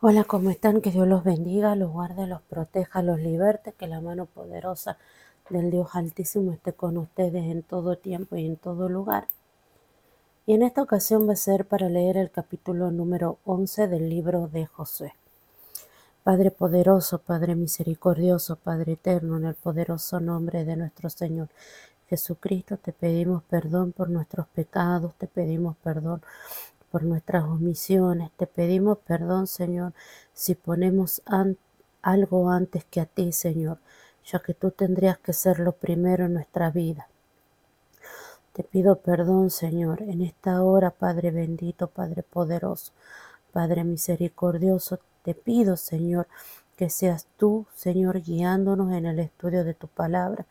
Hola, ¿cómo están? Que Dios los bendiga, los guarde, los proteja, los liberte, que la mano poderosa del Dios Altísimo esté con ustedes en todo tiempo y en todo lugar. Y en esta ocasión va a ser para leer el capítulo número 11 del libro de Josué. Padre poderoso, Padre misericordioso, Padre eterno, en el poderoso nombre de nuestro Señor Jesucristo, te pedimos perdón por nuestros pecados, te pedimos perdón por nuestras omisiones. Te pedimos perdón, Señor, si ponemos algo antes que a ti, Señor, ya que tú tendrías que ser lo primero en nuestra vida. Te pido perdón, Señor, en esta hora, Padre bendito, Padre poderoso, Padre misericordioso. Te pido, Señor, que seas tú, Señor, guiándonos en el estudio de tu palabra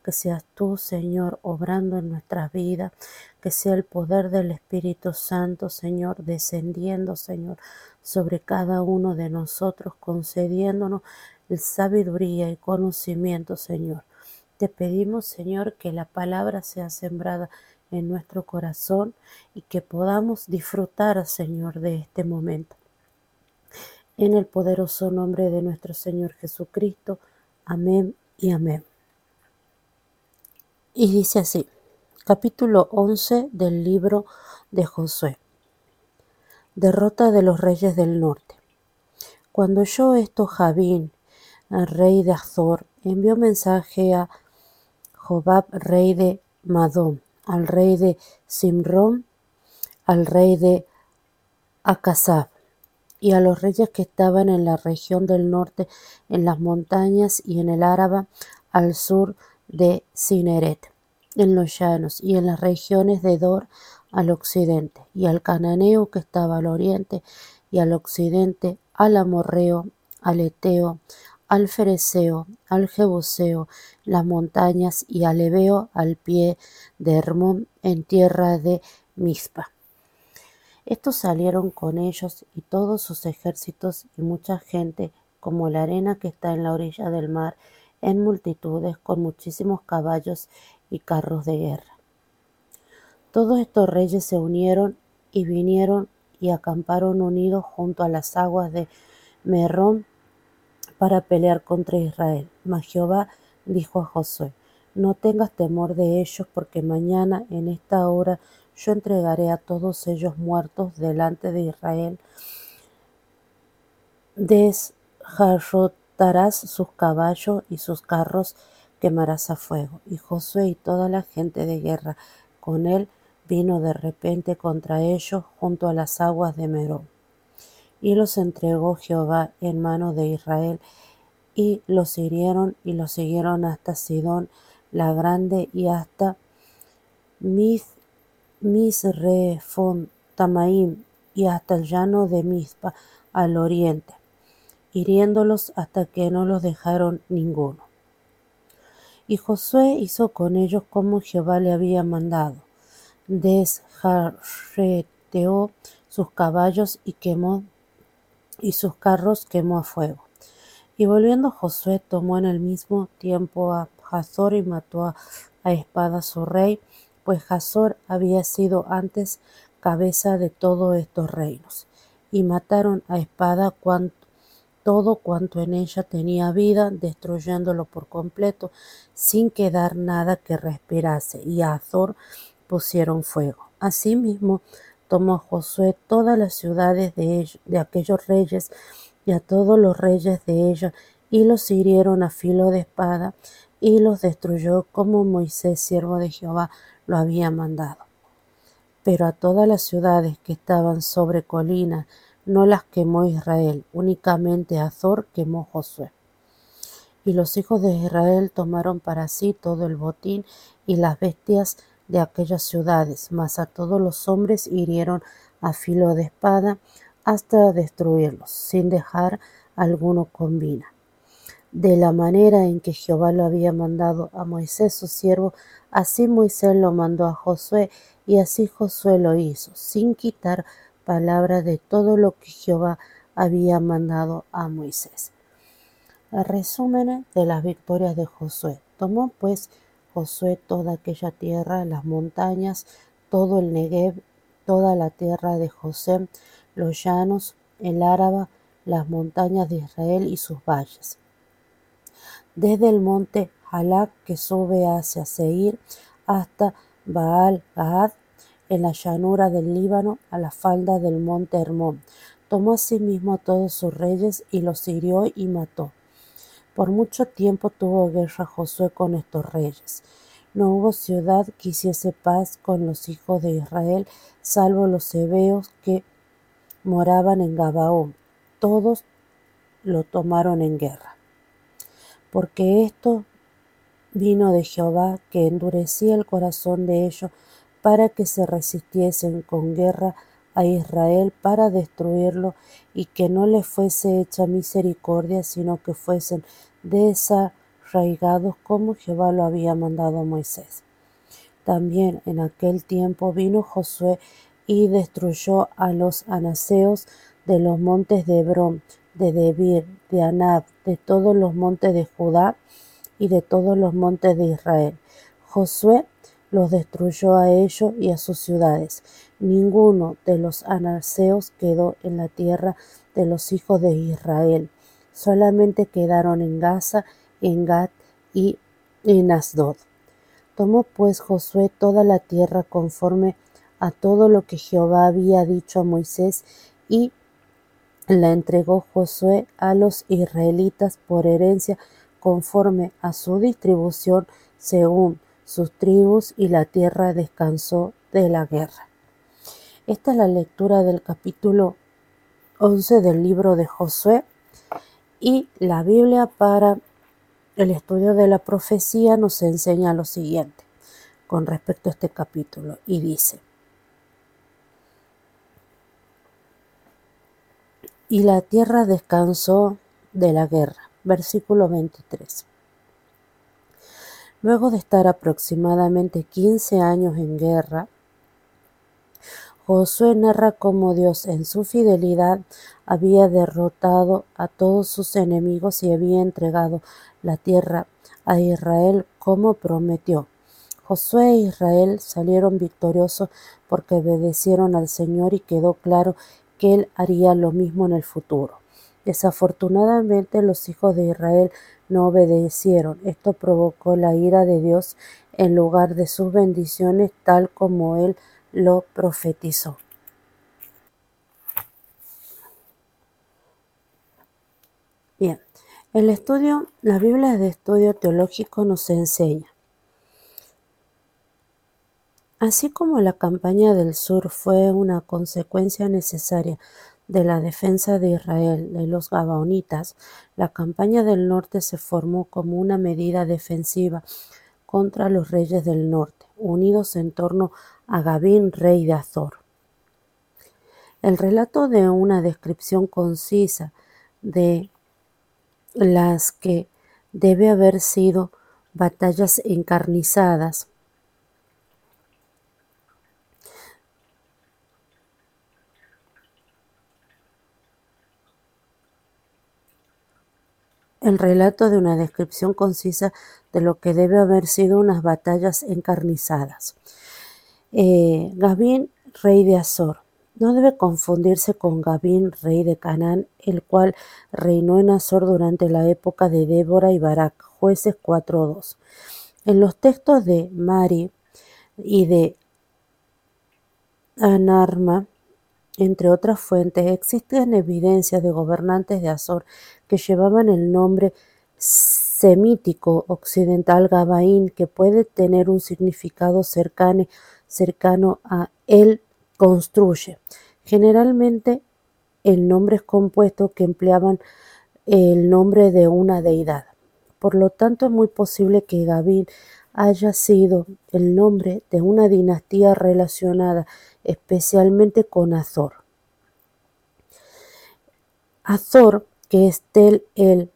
que seas tú, Señor, obrando en nuestras vidas, que sea el poder del Espíritu Santo, Señor, descendiendo, Señor, sobre cada uno de nosotros, concediéndonos sabiduría y conocimiento, Señor. Te pedimos, Señor, que la palabra sea sembrada en nuestro corazón y que podamos disfrutar, Señor, de este momento. En el poderoso nombre de nuestro Señor Jesucristo. Amén y amén. Y dice así, capítulo 11 del libro de Josué. Derrota de los reyes del norte. Cuando oyó esto Javín, el rey de Azor, envió mensaje a Jobab, rey de Madón, al rey de Simrón, al rey de Acasab, y a los reyes que estaban en la región del norte, en las montañas y en el Áraba, al sur de Cineret, en los llanos y en las regiones de Dor al occidente, y al cananeo que estaba al oriente y al occidente, al amorreo, al eteo, al fereceo, al jebuseo, las montañas y al ebeo al pie de Hermón en tierra de Mizpa. Estos salieron con ellos y todos sus ejércitos y mucha gente, como la arena que está en la orilla del mar, en multitudes con muchísimos caballos y carros de guerra. Todos estos reyes se unieron y vinieron y acamparon unidos junto a las aguas de Merrón para pelear contra Israel. Mas Jehová dijo a Josué, no tengas temor de ellos, porque mañana en esta hora yo entregaré a todos ellos muertos delante de Israel. Desjarrot Sus caballos y sus carros quemarás a fuego. Y Josué y toda la gente de guerra con él vino de repente contra ellos junto a las aguas de Merón. Y los entregó Jehová en mano de Israel, y los hirieron y los siguieron hasta Sidón la grande y hasta Misrefon Tamaim y hasta el llano de Mizpa al oriente hiriéndolos hasta que no los dejaron ninguno. Y Josué hizo con ellos como Jehová le había mandado. Desjarreteó sus caballos y quemó y sus carros quemó a fuego. Y volviendo Josué tomó en el mismo tiempo a Hazor y mató a, espada su rey, pues Hazor había sido antes cabeza de todos estos reinos. Y mataron a espada cuanto todo cuanto en ella tenía vida, destruyéndolo por completo, sin quedar nada que respirase, y a Azor pusieron fuego. Asimismo, tomó Josué todas las ciudades de, de aquellos reyes y a todos los reyes de ellos, y los hirieron a filo de espada, y los destruyó como Moisés, siervo de Jehová, lo había mandado. Pero a todas las ciudades que estaban sobre colinas, no las quemó Israel, únicamente Azor quemó Josué. Y los hijos de Israel tomaron para sí todo el botín y las bestias de aquellas ciudades, mas a todos los hombres hirieron a filo de espada hasta destruirlos, sin dejar alguno con vida. De la manera en que Jehová lo había mandado a Moisés su siervo, así Moisés lo mandó a Josué, y así Josué lo hizo, sin quitar palabra de todo lo que Jehová había mandado a Moisés. Resumen de las victorias de Josué. Tomó pues Josué toda aquella tierra, las montañas, todo el Negev, toda la tierra de José, los llanos, el Áraba, las montañas de Israel y sus valles. Desde el monte Halak que sube hacia Seir hasta Baal Gad en la llanura del Líbano a la falda del monte Hermón. Tomó asimismo a todos sus reyes y los hirió y mató. Por mucho tiempo tuvo guerra Josué con estos reyes. No hubo ciudad que hiciese paz con los hijos de Israel, salvo los hebeos que moraban en Gabaón. Todos lo tomaron en guerra. Porque esto vino de Jehová, que endurecía el corazón de ellos para que se resistiesen con guerra a Israel para destruirlo y que no le fuese hecha misericordia, sino que fuesen desarraigados como Jehová lo había mandado a Moisés. También en aquel tiempo vino Josué y destruyó a los anaseos de los montes de Hebrón, de Debir, de Anab, de todos los montes de Judá y de todos los montes de Israel. Josué los destruyó a ellos y a sus ciudades. Ninguno de los anaseos quedó en la tierra de los hijos de Israel. Solamente quedaron en Gaza, en Gat y en Asdod. Tomó pues Josué toda la tierra conforme a todo lo que Jehová había dicho a Moisés y la entregó Josué a los israelitas por herencia conforme a su distribución según sus tribus y la tierra descansó de la guerra. Esta es la lectura del capítulo 11 del libro de Josué y la Biblia para el estudio de la profecía nos enseña lo siguiente con respecto a este capítulo y dice, y la tierra descansó de la guerra. Versículo 23. Luego de estar aproximadamente 15 años en guerra, Josué narra cómo Dios en su fidelidad había derrotado a todos sus enemigos y había entregado la tierra a Israel como prometió. Josué e Israel salieron victoriosos porque obedecieron al Señor y quedó claro que Él haría lo mismo en el futuro. Desafortunadamente los hijos de Israel no obedecieron. Esto provocó la ira de Dios en lugar de sus bendiciones tal como Él lo profetizó. Bien, el estudio, la Biblia de estudio teológico nos enseña. Así como la campaña del sur fue una consecuencia necesaria de la defensa de Israel de los Gabaonitas, la campaña del norte se formó como una medida defensiva contra los reyes del norte, unidos en torno a Gabín, rey de Azor. El relato de una descripción concisa de las que debe haber sido batallas encarnizadas el relato de una descripción concisa de lo que debe haber sido unas batallas encarnizadas. Eh, Gabín, rey de Azor. No debe confundirse con Gabín, rey de Canaán, el cual reinó en Azor durante la época de Débora y Barak, jueces 4.2. En los textos de Mari y de Anarma, entre otras fuentes, existen evidencias de gobernantes de Azor que llevaban el nombre semítico occidental Gabaín, que puede tener un significado cercano, cercano a él construye. Generalmente el nombre es compuesto que empleaban el nombre de una deidad. Por lo tanto, es muy posible que Gabín haya sido el nombre de una dinastía relacionada especialmente con Azor. Azor, que es Tel El,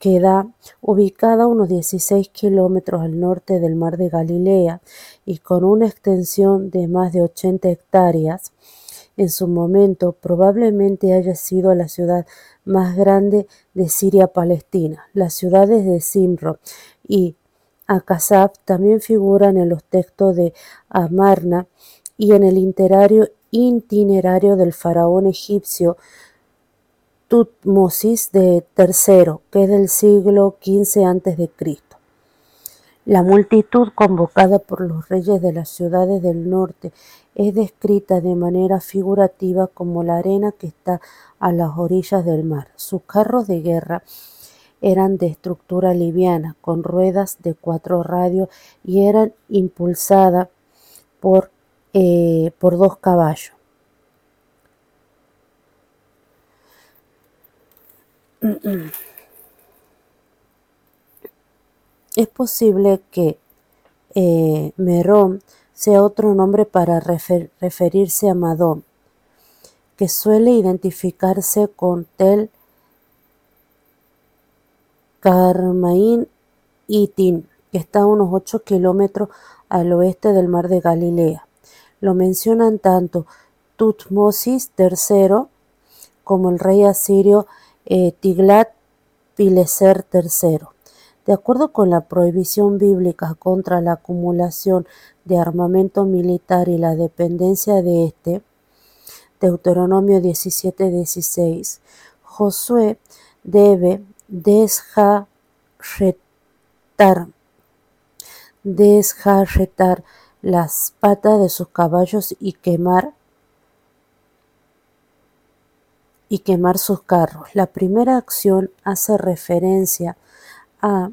queda ubicada a unos 16 kilómetros al norte del mar de Galilea y con una extensión de más de 80 hectáreas, en su momento probablemente haya sido la ciudad más grande de Siria-Palestina. Las ciudades de Simro y Akasab también figuran en los textos de Amarna y en el itinerario, itinerario del faraón egipcio Tutmosis III, que es del siglo XV a.C. La multitud convocada por los reyes de las ciudades del norte es descrita de manera figurativa como la arena que está a las orillas del mar. Sus carros de guerra eran de estructura liviana, con ruedas de cuatro radios y eran impulsadas por, eh, por dos caballos. Es posible que eh, Merón sea otro nombre para referirse a Madón, que suele identificarse con Tel Carmaín Tin, que está a unos 8 kilómetros al oeste del mar de Galilea. Lo mencionan tanto Tutmosis III como el rey asirio eh, Tiglat-Pileser III. De acuerdo con la prohibición bíblica contra la acumulación de armamento militar y la dependencia de éste, Deuteronomio 17:16, Josué debe desjarretar, desjarretar las patas de sus caballos y quemar y quemar sus carros. La primera acción hace referencia a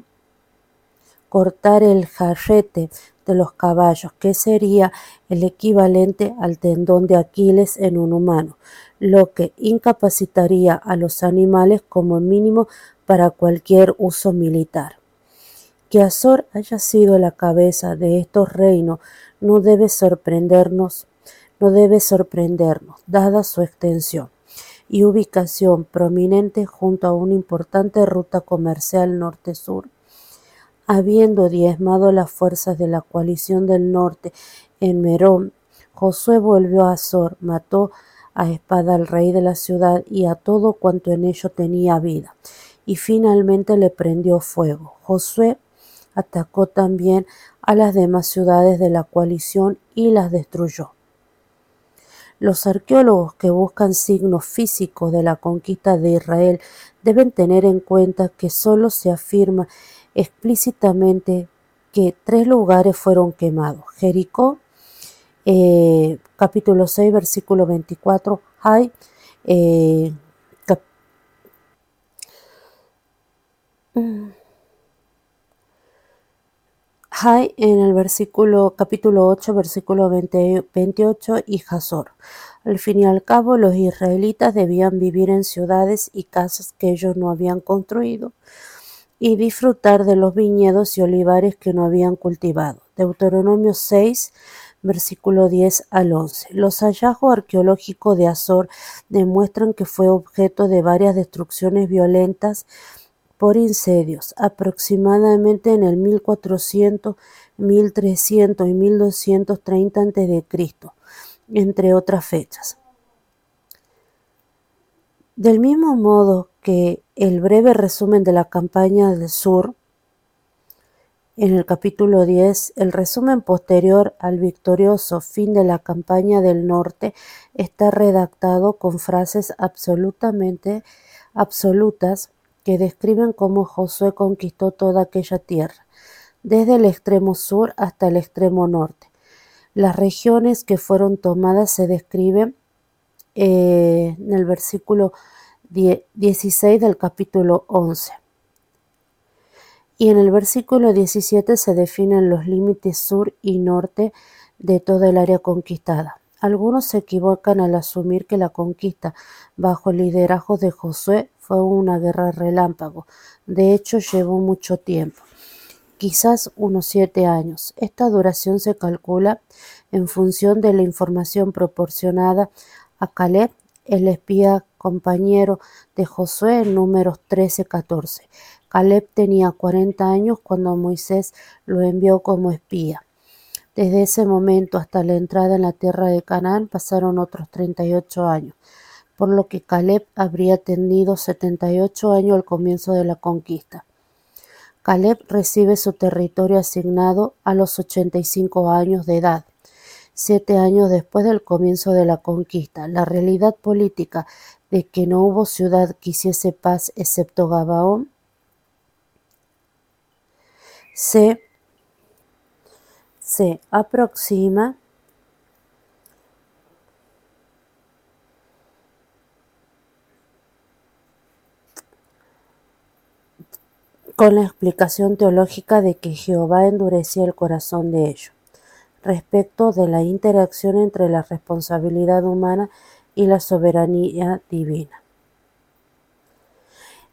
cortar el jarrete de los caballos, que sería el equivalente al tendón de Aquiles en un humano, lo que incapacitaría a los animales como mínimo para cualquier uso militar. Que Azor haya sido la cabeza de estos reinos no debe sorprendernos, no debe sorprendernos, dada su extensión y ubicación prominente junto a una importante ruta comercial norte-sur. Habiendo diezmado las fuerzas de la coalición del norte en Merón, Josué volvió a Azor, mató a espada al rey de la ciudad y a todo cuanto en ello tenía vida, y finalmente le prendió fuego. Josué atacó también a las demás ciudades de la coalición y las destruyó. Los arqueólogos que buscan signos físicos de la conquista de Israel deben tener en cuenta que solo se afirma explícitamente que tres lugares fueron quemados. Jericó, eh, capítulo 6, versículo 24, Hay, eh, Hay en el versículo capítulo 8, versículo 28 y Hazor. Al fin y al cabo, los israelitas debían vivir en ciudades y casas que ellos no habían construido y disfrutar de los viñedos y olivares que no habían cultivado. Deuteronomio 6, versículo 10 al 11. Los hallazgos arqueológicos de Azor demuestran que fue objeto de varias destrucciones violentas por incendios, aproximadamente en el 1400, 1300 y 1230 a.C., entre otras fechas. Del mismo modo que el breve resumen de la campaña del sur, en el capítulo 10, el resumen posterior al victorioso fin de la campaña del norte está redactado con frases absolutamente absolutas que describen cómo Josué conquistó toda aquella tierra, desde el extremo sur hasta el extremo norte. Las regiones que fueron tomadas se describen eh, en el versículo 16 del capítulo 11. Y en el versículo 17 se definen los límites sur y norte de toda el área conquistada. Algunos se equivocan al asumir que la conquista bajo el liderazgo de Josué fue una guerra relámpago. De hecho, llevó mucho tiempo, quizás unos siete años. Esta duración se calcula en función de la información proporcionada a Caleb, el espía compañero de Josué en números 13-14. Caleb tenía 40 años cuando Moisés lo envió como espía. Desde ese momento hasta la entrada en la tierra de Canaán pasaron otros 38 años, por lo que Caleb habría tenido 78 años al comienzo de la conquista. Caleb recibe su territorio asignado a los 85 años de edad siete años después del comienzo de la conquista. La realidad política de que no hubo ciudad que hiciese paz excepto Gabaón, se, se aproxima con la explicación teológica de que Jehová endurecía el corazón de ellos, respecto de la interacción entre la responsabilidad humana y la soberanía divina.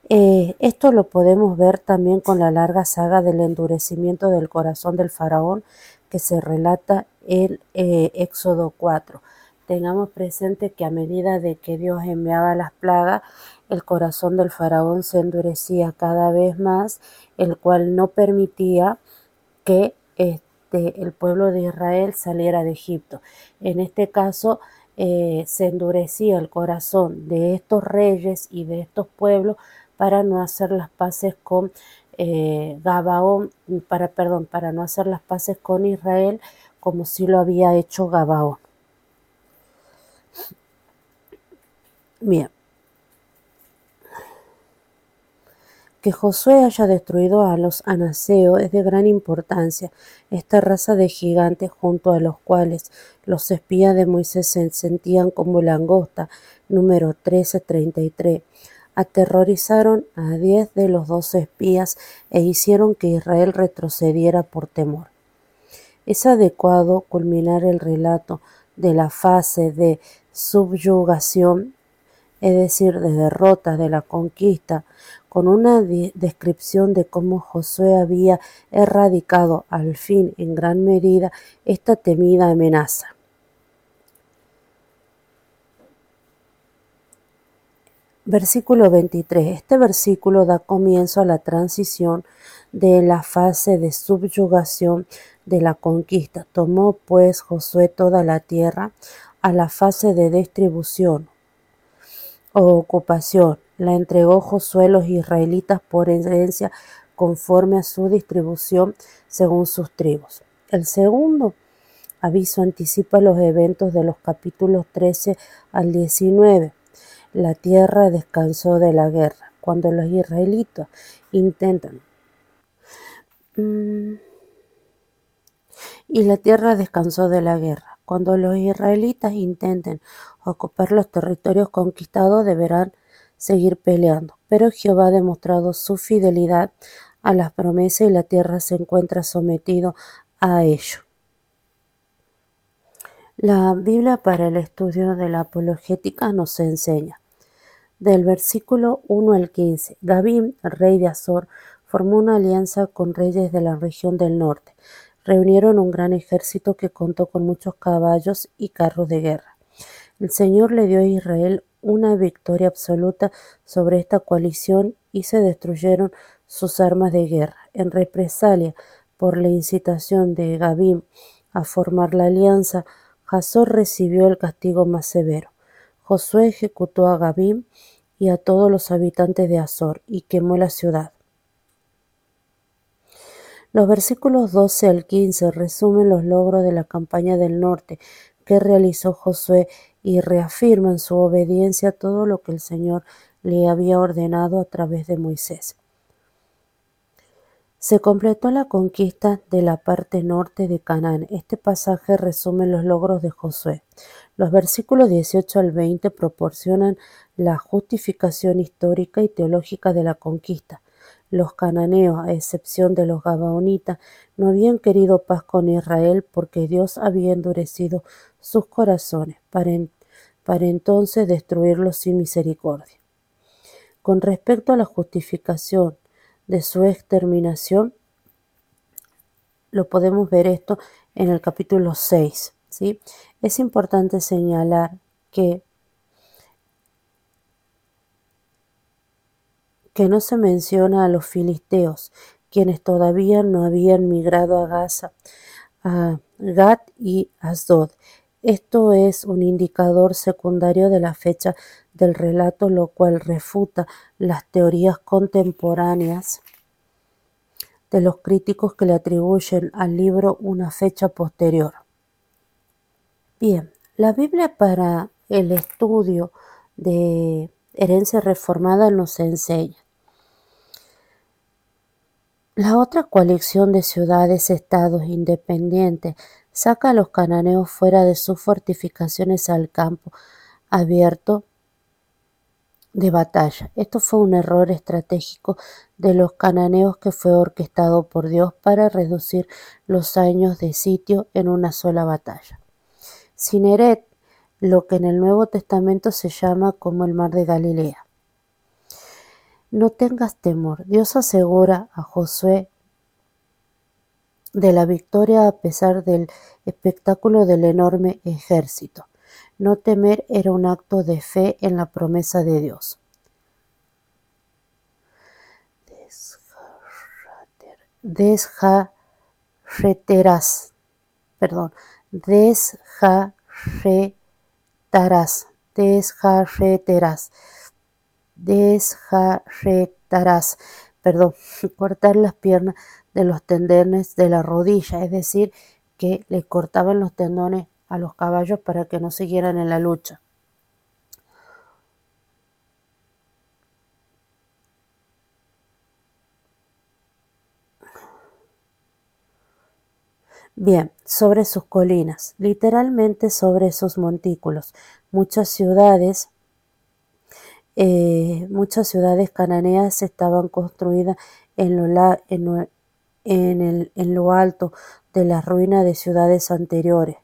Eh, esto lo podemos ver también con la larga saga del endurecimiento del corazón del faraón que se relata en eh, Éxodo 4. Tengamos presente que a medida de que Dios enviaba las plagas, el corazón del faraón se endurecía cada vez más, el cual no permitía que este, el pueblo de Israel saliera de Egipto. En este caso, eh, se endurecía el corazón de estos reyes y de estos pueblos para no hacer las paces con eh, Gabaón, para, perdón, para no hacer las paces con Israel como si lo había hecho Gabaón. Bien. Que Josué haya destruido a los anaseos es de gran importancia, esta raza de gigantes junto a los cuales los espías de Moisés se sentían como langosta, número 1333. Aterrorizaron a diez de los doce espías e hicieron que Israel retrocediera por temor. Es adecuado culminar el relato de la fase de subyugación, es decir, de derrota de la conquista, con una descripción de cómo Josué había erradicado al fin en gran medida esta temida amenaza. Versículo 23. Este versículo da comienzo a la transición de la fase de subyugación de la conquista. Tomó pues Josué toda la tierra a la fase de distribución o ocupación la entregó Josué a los israelitas por herencia conforme a su distribución según sus tribus. El segundo aviso anticipa los eventos de los capítulos 13 al 19. La tierra descansó de la guerra. Cuando los israelitas intentan... Mm, y la tierra descansó de la guerra. Cuando los israelitas intenten ocupar los territorios conquistados deberán seguir peleando, pero Jehová ha demostrado su fidelidad a las promesas y la tierra se encuentra sometido a ello. La Biblia para el estudio de la apologética nos enseña. Del versículo 1 al 15, David, rey de Azor, formó una alianza con reyes de la región del norte. Reunieron un gran ejército que contó con muchos caballos y carros de guerra. El Señor le dio a Israel una victoria absoluta sobre esta coalición y se destruyeron sus armas de guerra. En represalia por la incitación de Gabim a formar la alianza, Hazor recibió el castigo más severo. Josué ejecutó a Gabim y a todos los habitantes de Azor y quemó la ciudad. Los versículos 12 al 15 resumen los logros de la campaña del norte que realizó Josué y reafirman su obediencia a todo lo que el Señor le había ordenado a través de Moisés. Se completó la conquista de la parte norte de Canaán. Este pasaje resume los logros de Josué. Los versículos 18 al 20 proporcionan la justificación histórica y teológica de la conquista. Los cananeos, a excepción de los gabaonitas, no habían querido paz con Israel porque Dios había endurecido sus corazones para, para entonces destruirlos sin misericordia. Con respecto a la justificación de su exterminación, lo podemos ver esto en el capítulo 6. ¿sí? Es importante señalar que que no se menciona a los filisteos, quienes todavía no habían migrado a Gaza, a Gat y Asdod. Esto es un indicador secundario de la fecha del relato, lo cual refuta las teorías contemporáneas de los críticos que le atribuyen al libro una fecha posterior. Bien, la Biblia para el estudio de herencia reformada nos enseña. La otra coalición de ciudades-estados independientes saca a los cananeos fuera de sus fortificaciones al campo abierto de batalla. Esto fue un error estratégico de los cananeos que fue orquestado por Dios para reducir los años de sitio en una sola batalla. Sineret, lo que en el Nuevo Testamento se llama como el mar de Galilea. No tengas temor. Dios asegura a Josué de la victoria a pesar del espectáculo del enorme ejército. No temer era un acto de fe en la promesa de Dios. Desjarreterás, perdón, desjarretarás, desjarreterás, desjarretarás, perdón, cortar las piernas de los tendones de la rodilla, es decir, que le cortaban los tendones a los caballos para que no siguieran en la lucha. Bien, sobre sus colinas, literalmente sobre sus montículos, muchas ciudades, eh, muchas ciudades cananeas estaban construidas en lo, en, en, en lo alto de la ruina de ciudades anteriores,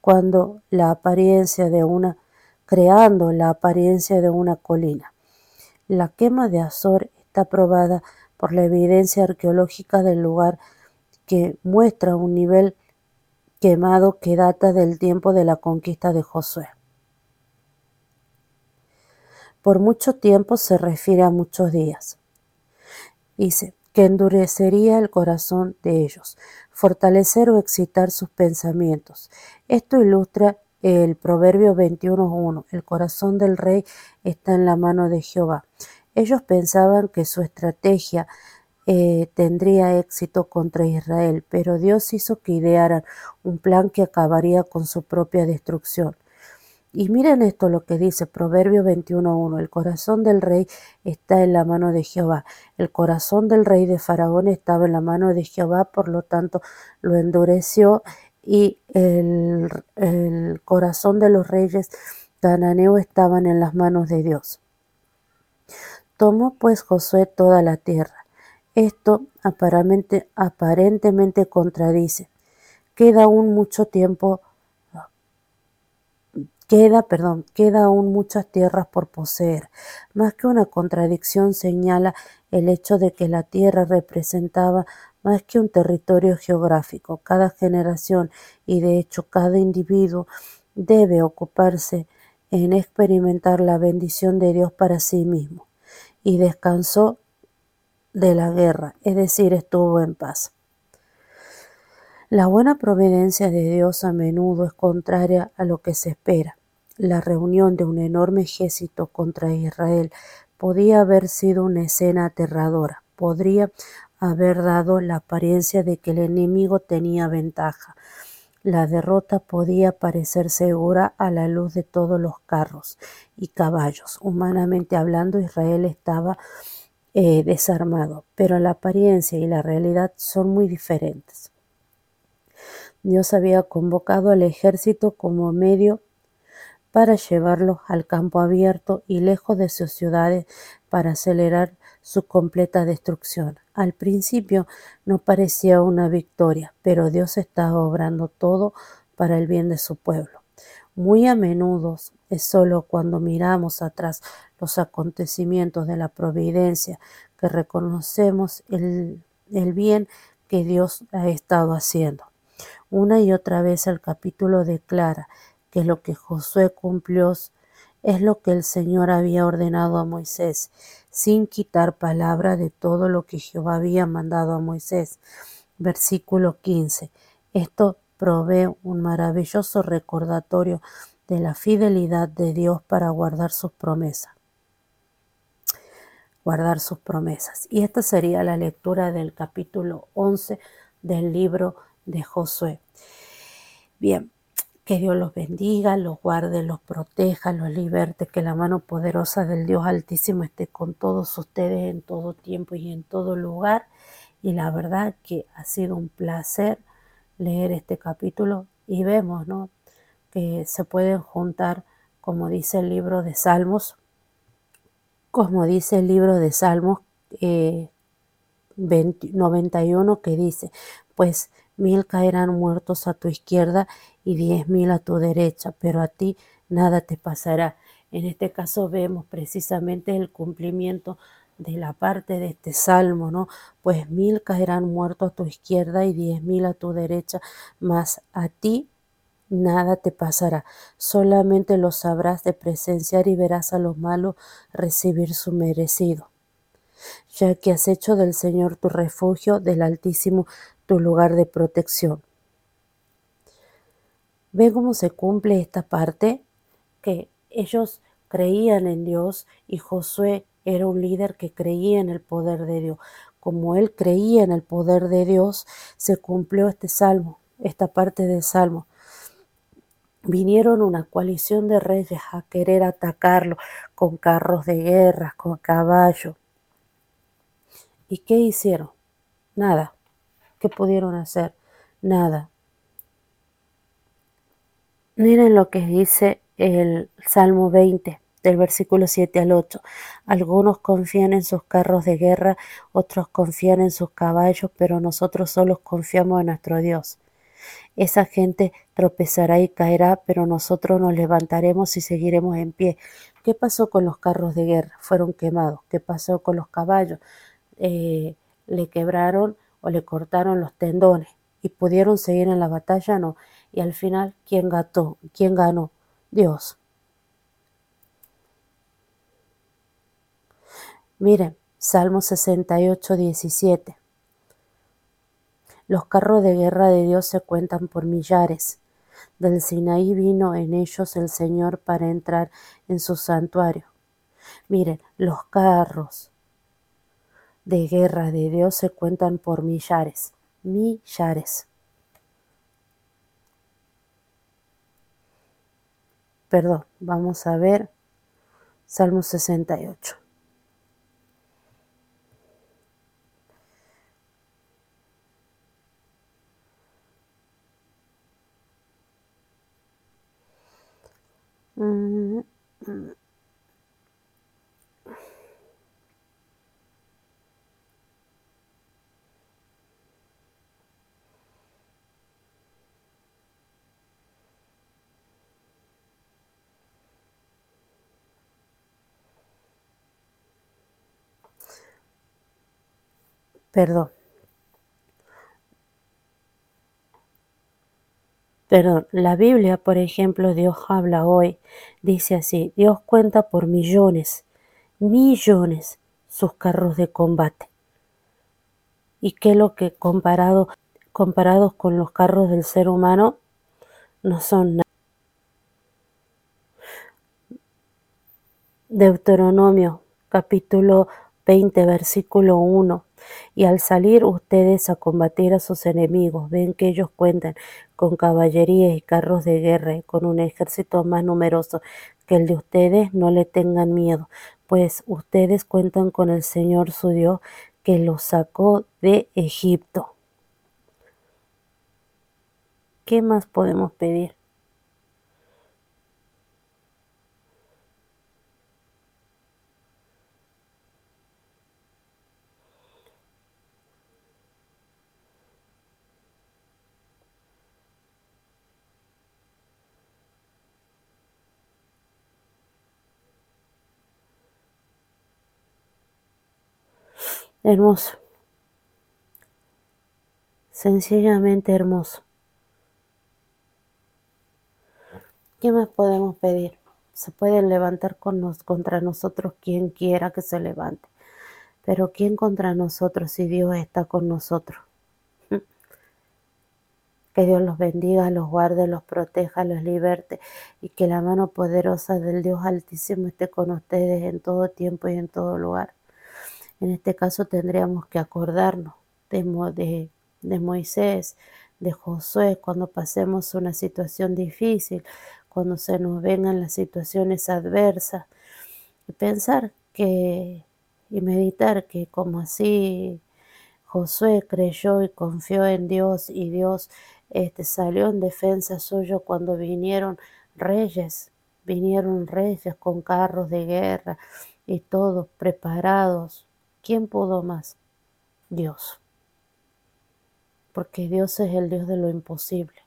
cuando la apariencia de una, creando la apariencia de una colina. La quema de Azor está probada por la evidencia arqueológica del lugar que muestra un nivel quemado que data del tiempo de la conquista de Josué. Por mucho tiempo se refiere a muchos días. Dice, que endurecería el corazón de ellos, fortalecer o excitar sus pensamientos. Esto ilustra el Proverbio 21.1. El corazón del rey está en la mano de Jehová. Ellos pensaban que su estrategia eh, tendría éxito contra Israel, pero Dios hizo que idearan un plan que acabaría con su propia destrucción. Y miren esto lo que dice Proverbio 21.1. El corazón del rey está en la mano de Jehová. El corazón del rey de Faraón estaba en la mano de Jehová, por lo tanto lo endureció y el, el corazón de los reyes cananeos estaban en las manos de Dios. Tomó pues Josué toda la tierra. Esto aparentemente, aparentemente contradice. Queda aún mucho tiempo Queda, perdón, queda aún muchas tierras por poseer. Más que una contradicción señala el hecho de que la tierra representaba más que un territorio geográfico. Cada generación y de hecho cada individuo debe ocuparse en experimentar la bendición de Dios para sí mismo. Y descansó de la guerra, es decir, estuvo en paz. La buena providencia de Dios a menudo es contraria a lo que se espera. La reunión de un enorme ejército contra Israel podía haber sido una escena aterradora, podría haber dado la apariencia de que el enemigo tenía ventaja. La derrota podía parecer segura a la luz de todos los carros y caballos. Humanamente hablando, Israel estaba eh, desarmado, pero la apariencia y la realidad son muy diferentes. Dios había convocado al ejército como medio para llevarlos al campo abierto y lejos de sus ciudades para acelerar su completa destrucción. Al principio no parecía una victoria, pero Dios estaba obrando todo para el bien de su pueblo. Muy a menudo es solo cuando miramos atrás los acontecimientos de la providencia que reconocemos el, el bien que Dios ha estado haciendo. Una y otra vez el capítulo declara que lo que Josué cumplió es lo que el Señor había ordenado a Moisés, sin quitar palabra de todo lo que Jehová había mandado a Moisés. Versículo 15. Esto provee un maravilloso recordatorio de la fidelidad de Dios para guardar sus promesas. Guardar sus promesas. Y esta sería la lectura del capítulo 11 del libro de Josué. Bien, Que Dios los bendiga, los guarde, los proteja, los liberte, que la mano poderosa del Dios Altísimo esté con todos ustedes en todo tiempo y en todo lugar. Y la verdad que ha sido un placer leer este capítulo y vemos ¿no? que se pueden juntar, como dice el libro de Salmos, como dice el libro de Salmos eh, 91 que dice, pues mil caerán muertos a tu izquierda y diez mil a tu derecha, pero a ti nada te pasará. En este caso vemos precisamente el cumplimiento de la parte de este salmo, ¿no? Pues mil caerán muertos a tu izquierda y diez mil a tu derecha, mas a ti nada te pasará. Solamente lo sabrás de presenciar y verás a los malos recibir su merecido ya que has hecho del Señor tu refugio, del Altísimo tu lugar de protección. ¿Ve cómo se cumple esta parte? Que ellos creían en Dios y Josué era un líder que creía en el poder de Dios. Como él creía en el poder de Dios, se cumplió este salmo, esta parte del salmo. Vinieron una coalición de reyes a querer atacarlo con carros de guerra, con caballos. ¿Y qué hicieron? Nada. ¿Qué pudieron hacer? Nada. Miren lo que dice el Salmo 20, del versículo 7 al 8. Algunos confían en sus carros de guerra, otros confían en sus caballos, pero nosotros solo confiamos en nuestro Dios. Esa gente tropezará y caerá, pero nosotros nos levantaremos y seguiremos en pie. ¿Qué pasó con los carros de guerra? Fueron quemados. ¿Qué pasó con los caballos? Eh, le quebraron o le cortaron los tendones y pudieron seguir en la batalla, no. Y al final, ¿quién gató? ¿Quién ganó? Dios. Miren, Salmo 68, 17. Los carros de guerra de Dios se cuentan por millares. Del Sinaí vino en ellos el Señor para entrar en su santuario. Miren, los carros, de guerra de Dios se cuentan por millares, millares. Perdón, vamos a ver Salmo 68. Mm, mm. Perdón. Perdón, la Biblia, por ejemplo, Dios habla hoy, dice así, Dios cuenta por millones, millones sus carros de combate. ¿Y qué es lo que comparado, comparados con los carros del ser humano no son nada? Deuteronomio capítulo 20 versículo 1 y al salir ustedes a combatir a sus enemigos, ven que ellos cuentan con caballería y carros de guerra con un ejército más numeroso que el de ustedes, no le tengan miedo, pues ustedes cuentan con el Señor su Dios que los sacó de Egipto. ¿Qué más podemos pedir? Hermoso. Sencillamente hermoso. ¿Qué más podemos pedir? Se puede levantar contra nosotros quien quiera que se levante. Pero ¿quién contra nosotros si Dios está con nosotros? Que Dios los bendiga, los guarde, los proteja, los liberte y que la mano poderosa del Dios Altísimo esté con ustedes en todo tiempo y en todo lugar. En este caso tendríamos que acordarnos de, Moisés, de Josué cuando pasemos una situación difícil, cuando se nos vengan las situaciones adversas. Y pensar que y meditar que como así Josué creyó y confió en Dios y Dios este, salió en defensa suyo cuando vinieron reyes, vinieron reyes con carros de guerra y todos preparados. ¿Quién pudo más? Dios. Porque Dios es el Dios de lo imposible,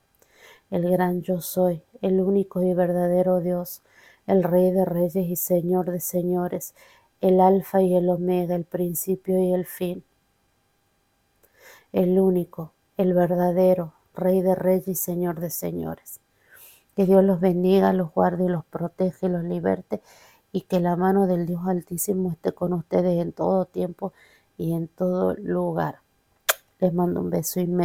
el gran yo soy, el único y verdadero Dios, el Rey de reyes y Señor de señores, el Alfa y el Omega, el principio y el fin el único, el verdadero, Rey de Reyes y Señor de Señores. Que Dios los bendiga, los guarde y los protege y los liberte y que la mano del Dios Altísimo esté con ustedes en todo tiempo y en todo lugar. Les mando un beso inmenso.